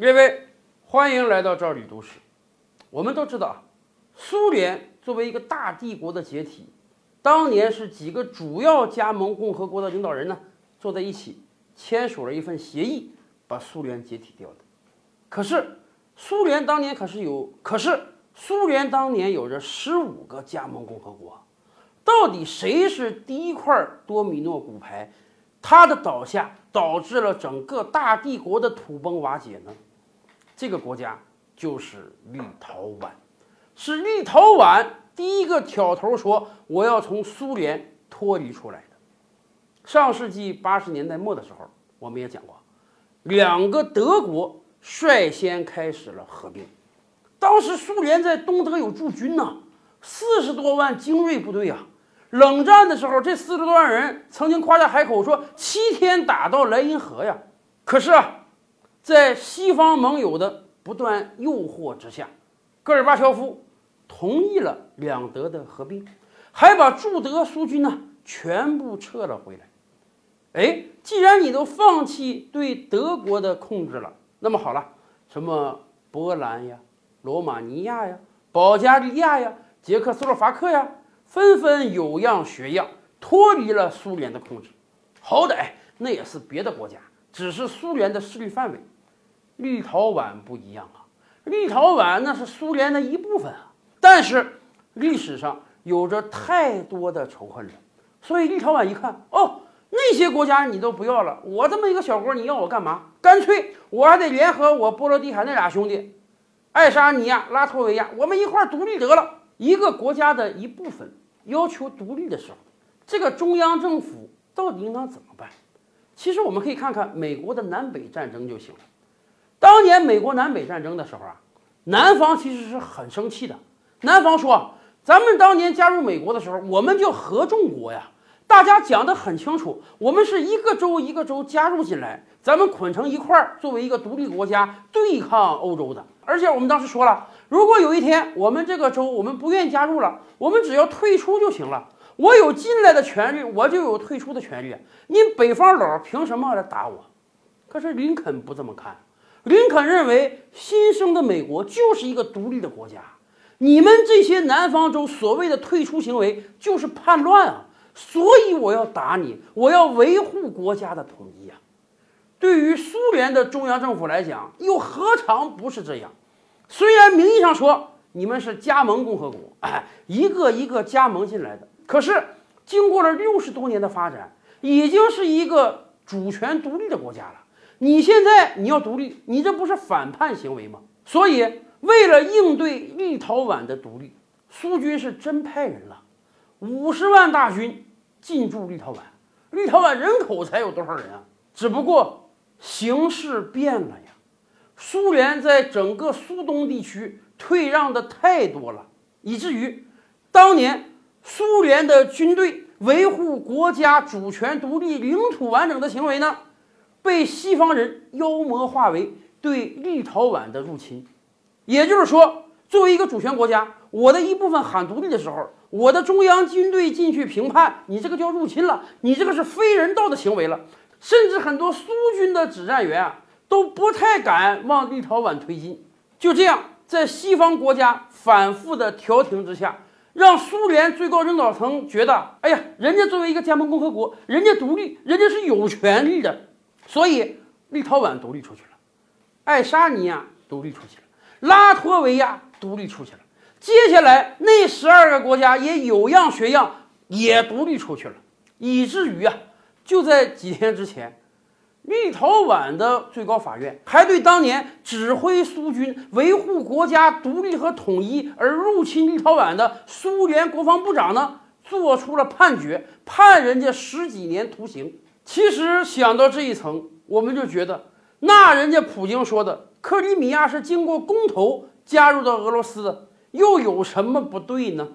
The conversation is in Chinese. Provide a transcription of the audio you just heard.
各位，欢迎来到赵李都市。我们都知道啊，苏联作为一个大帝国的解体，当年是几个主要加盟共和国的领导人呢坐在一起签署了一份协议，把苏联解体掉的。可是苏联当年可是有，可是苏联当年有着十五个加盟共和国，到底谁是第一块多米诺骨牌？它的倒下导致了整个大帝国的土崩瓦解呢？这个国家就是立陶宛，是立陶宛第一个挑头说我要从苏联脱离出来的。上世纪八十年代末的时候，我们也讲过，两个德国率先开始了合并。当时苏联在东德有驻军呐，四十多万精锐部队啊。冷战的时候，这四十多万人曾经夸下海口说七天打到莱茵河呀。可是啊，在西方盟友的不断诱惑之下，戈尔巴乔夫同意了两德的合并，还把驻德苏军呢全部撤了回来。哎，既然你都放弃对德国的控制了，那么好了，什么波兰呀、罗马尼亚呀、保加利亚呀、捷克斯洛伐克呀。纷纷有样学样，脱离了苏联的控制。好歹那也是别的国家，只是苏联的势力范围。立陶宛不一样啊，立陶宛那是苏联的一部分啊。但是历史上有着太多的仇恨了，所以立陶宛一看，哦，那些国家你都不要了，我这么一个小国，你要我干嘛？干脆我还得联合我波罗的海那俩兄弟，爱沙尼亚、拉脱维亚，我们一块独立得了。一个国家的一部分。要求独立的时候，这个中央政府到底应当怎么办？其实我们可以看看美国的南北战争就行了。当年美国南北战争的时候啊，南方其实是很生气的。南方说：“咱们当年加入美国的时候，我们就合众国呀，大家讲得很清楚，我们是一个州一个州加入进来，咱们捆成一块儿，作为一个独立国家对抗欧洲的。而且我们当时说了。”如果有一天我们这个州我们不愿意加入了，我们只要退出就行了。我有进来的权利，我就有退出的权利。你北方佬凭什么来打我？可是林肯不这么看，林肯认为新生的美国就是一个独立的国家，你们这些南方州所谓的退出行为就是叛乱啊！所以我要打你，我要维护国家的统一啊！对于苏联的中央政府来讲，又何尝不是这样？虽然名义上说你们是加盟共和国，哎，一个一个加盟进来的，可是经过了六十多年的发展，已经是一个主权独立的国家了。你现在你要独立，你这不是反叛行为吗？所以，为了应对立陶宛的独立，苏军是真派人了，五十万大军进驻立陶宛。立陶宛人口才有多少人啊？只不过形势变了呀。苏联在整个苏东地区退让的太多了，以至于当年苏联的军队维护国家主权独立、领土完整的行为呢，被西方人妖魔化为对立陶宛的入侵。也就是说，作为一个主权国家，我的一部分喊独立的时候，我的中央军队进去评判，你这个叫入侵了，你这个是非人道的行为了，甚至很多苏军的指战员啊。都不太敢往立陶宛推进，就这样，在西方国家反复的调停之下，让苏联最高领导层觉得，哎呀，人家作为一个加盟共和国，人家独立，人家是有权利的，所以立陶宛独立出去了，爱沙尼亚独立出去了，拉脱维亚独立出去了，接下来那十二个国家也有样学样，也独立出去了，以至于啊，就在几天之前。立陶宛的最高法院还对当年指挥苏军维护国家独立和统一而入侵立陶宛的苏联国防部长呢，做出了判决，判人家十几年徒刑。其实想到这一层，我们就觉得，那人家普京说的克里米亚是经过公投加入到俄罗斯的，又有什么不对呢？